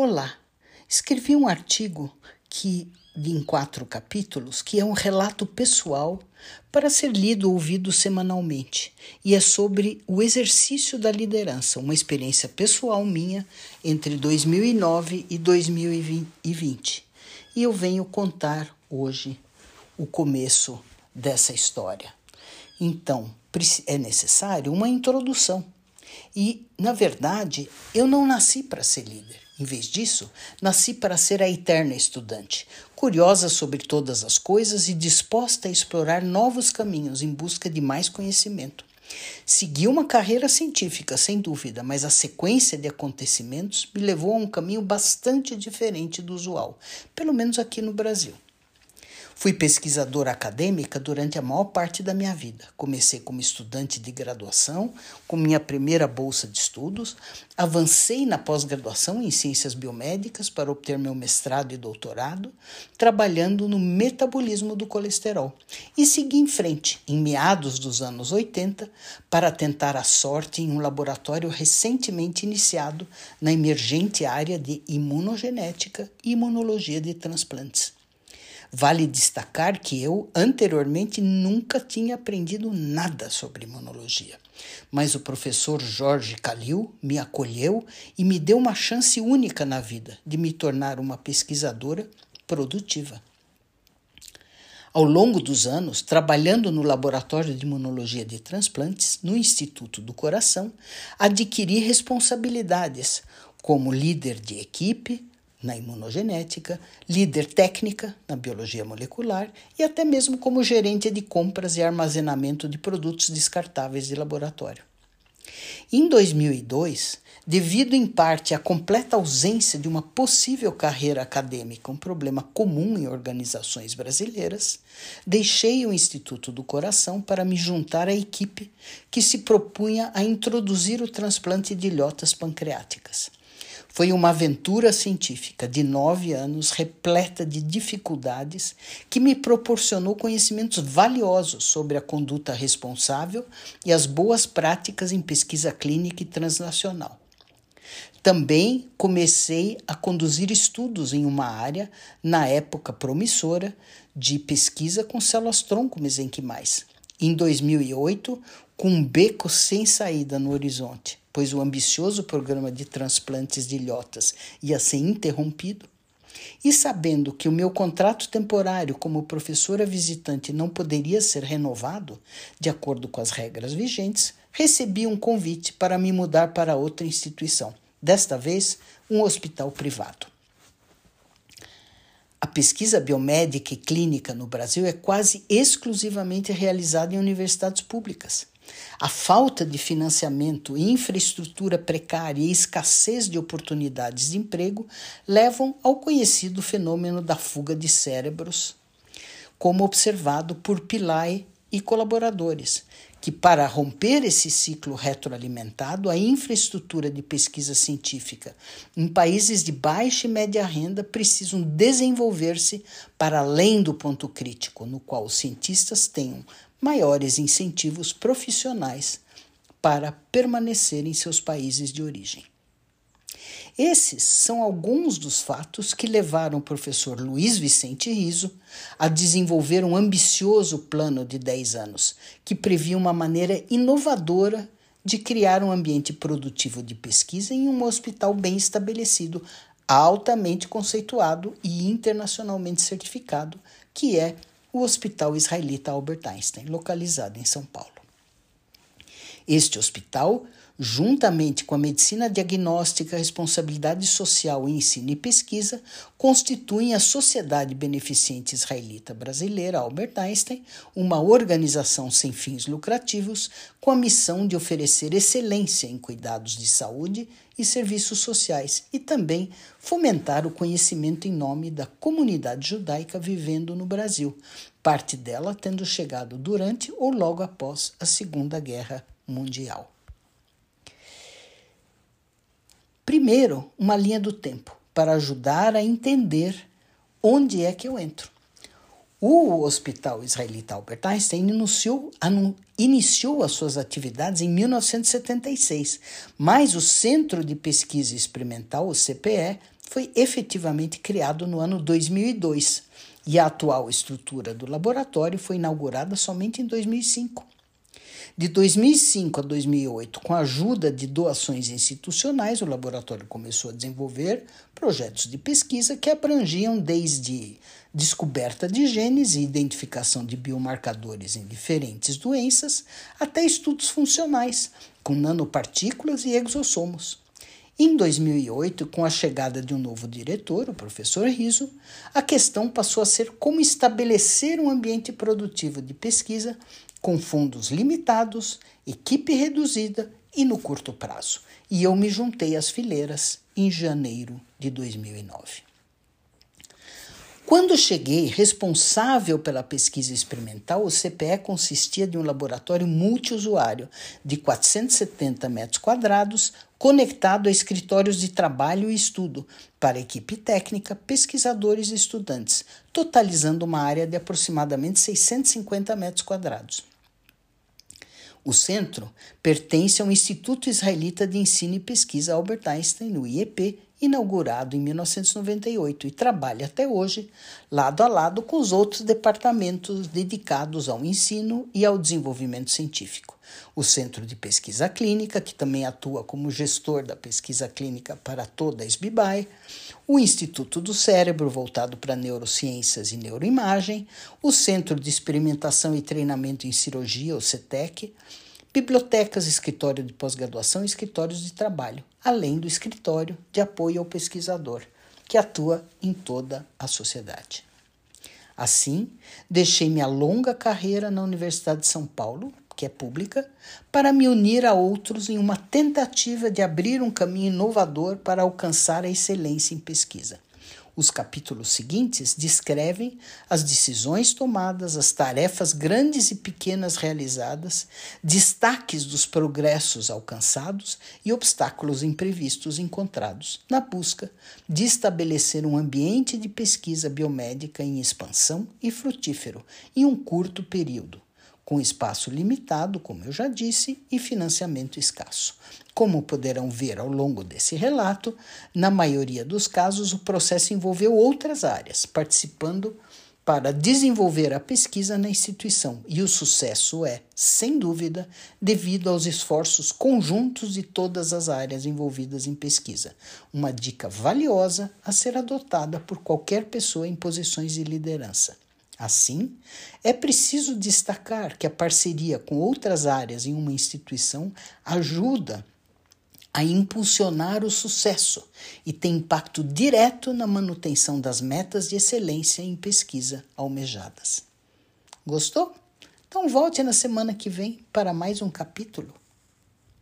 Olá, escrevi um artigo que em quatro capítulos, que é um relato pessoal para ser lido ou ouvido semanalmente, e é sobre o exercício da liderança, uma experiência pessoal minha entre 2009 e 2020. E eu venho contar hoje o começo dessa história. Então, é necessário uma introdução. E, na verdade, eu não nasci para ser líder. Em vez disso, nasci para ser a eterna estudante, curiosa sobre todas as coisas e disposta a explorar novos caminhos em busca de mais conhecimento. Segui uma carreira científica, sem dúvida, mas a sequência de acontecimentos me levou a um caminho bastante diferente do usual, pelo menos aqui no Brasil. Fui pesquisadora acadêmica durante a maior parte da minha vida. Comecei como estudante de graduação, com minha primeira bolsa de estudos, avancei na pós-graduação em ciências biomédicas para obter meu mestrado e doutorado, trabalhando no metabolismo do colesterol, e segui em frente, em meados dos anos 80, para tentar a sorte em um laboratório recentemente iniciado na emergente área de imunogenética e imunologia de transplantes. Vale destacar que eu anteriormente nunca tinha aprendido nada sobre imunologia, mas o professor Jorge Calil me acolheu e me deu uma chance única na vida de me tornar uma pesquisadora produtiva. Ao longo dos anos, trabalhando no Laboratório de Imunologia de Transplantes, no Instituto do Coração, adquiri responsabilidades como líder de equipe, na imunogenética, líder técnica na biologia molecular e até mesmo como gerente de compras e armazenamento de produtos descartáveis de laboratório. Em 2002, devido em parte à completa ausência de uma possível carreira acadêmica, um problema comum em organizações brasileiras, deixei o Instituto do Coração para me juntar à equipe que se propunha a introduzir o transplante de ilhotas pancreáticas. Foi uma aventura científica de nove anos, repleta de dificuldades, que me proporcionou conhecimentos valiosos sobre a conduta responsável e as boas práticas em pesquisa clínica e transnacional. Também comecei a conduzir estudos em uma área, na época promissora, de pesquisa com células-tronco mesenquimais. Em 2008, com um beco sem saída no horizonte, pois o ambicioso programa de transplantes de ilhotas ia ser interrompido, e sabendo que o meu contrato temporário como professora visitante não poderia ser renovado, de acordo com as regras vigentes, recebi um convite para me mudar para outra instituição, desta vez um hospital privado. A pesquisa biomédica e clínica no Brasil é quase exclusivamente realizada em universidades públicas. A falta de financiamento, infraestrutura precária e escassez de oportunidades de emprego levam ao conhecido fenômeno da fuga de cérebros, como observado por Pillai e colaboradores, que para romper esse ciclo retroalimentado, a infraestrutura de pesquisa científica em países de baixa e média renda precisam desenvolver-se para além do ponto crítico, no qual os cientistas tenham maiores incentivos profissionais para permanecer em seus países de origem. Esses são alguns dos fatos que levaram o professor Luiz Vicente Riso a desenvolver um ambicioso plano de 10 anos, que previa uma maneira inovadora de criar um ambiente produtivo de pesquisa em um hospital bem estabelecido, altamente conceituado e internacionalmente certificado, que é o Hospital Israelita Albert Einstein, localizado em São Paulo. Este hospital, juntamente com a medicina diagnóstica, responsabilidade social, ensino e pesquisa, constituem a Sociedade Beneficente Israelita Brasileira Albert Einstein, uma organização sem fins lucrativos com a missão de oferecer excelência em cuidados de saúde e serviços sociais e também fomentar o conhecimento em nome da comunidade judaica vivendo no Brasil, parte dela tendo chegado durante ou logo após a Segunda Guerra Mundial. Primeiro, uma linha do tempo para ajudar a entender onde é que eu entro. O Hospital Israelita Albert Einstein iniciou, iniciou as suas atividades em 1976, mas o Centro de Pesquisa Experimental, o CPE, foi efetivamente criado no ano 2002 e a atual estrutura do laboratório foi inaugurada somente em 2005. De 2005 a 2008, com a ajuda de doações institucionais, o laboratório começou a desenvolver projetos de pesquisa que abrangiam desde descoberta de genes e identificação de biomarcadores em diferentes doenças, até estudos funcionais, com nanopartículas e exossomos. Em 2008, com a chegada de um novo diretor, o professor Riso, a questão passou a ser como estabelecer um ambiente produtivo de pesquisa com fundos limitados, equipe reduzida e no curto prazo. E eu me juntei às fileiras em janeiro de 2009. Quando cheguei, responsável pela pesquisa experimental, o CPE consistia de um laboratório multiusuário de 470 metros quadrados, conectado a escritórios de trabalho e estudo para equipe técnica, pesquisadores e estudantes, totalizando uma área de aproximadamente 650 metros quadrados. O centro pertence ao Instituto Israelita de Ensino e Pesquisa Albert Einstein, o IEP, inaugurado em 1998 e trabalha até hoje lado a lado com os outros departamentos dedicados ao ensino e ao desenvolvimento científico. O Centro de Pesquisa Clínica, que também atua como gestor da pesquisa clínica para toda a SBIBAE, o Instituto do Cérebro, voltado para neurociências e neuroimagem, o Centro de Experimentação e Treinamento em Cirurgia, o CETEC, bibliotecas, escritório de pós-graduação e escritórios de trabalho, além do escritório de apoio ao pesquisador, que atua em toda a sociedade. Assim, deixei minha longa carreira na Universidade de São Paulo, que é pública, para me unir a outros em uma tentativa de abrir um caminho inovador para alcançar a excelência em pesquisa. Os capítulos seguintes descrevem as decisões tomadas, as tarefas grandes e pequenas realizadas, destaques dos progressos alcançados e obstáculos imprevistos encontrados, na busca de estabelecer um ambiente de pesquisa biomédica em expansão e frutífero em um curto período com espaço limitado, como eu já disse, e financiamento escasso. Como poderão ver ao longo desse relato, na maioria dos casos o processo envolveu outras áreas, participando para desenvolver a pesquisa na instituição, e o sucesso é, sem dúvida, devido aos esforços conjuntos de todas as áreas envolvidas em pesquisa. Uma dica valiosa a ser adotada por qualquer pessoa em posições de liderança. Assim, é preciso destacar que a parceria com outras áreas em uma instituição ajuda a impulsionar o sucesso e tem impacto direto na manutenção das metas de excelência em pesquisa almejadas. Gostou? Então volte na semana que vem para mais um capítulo.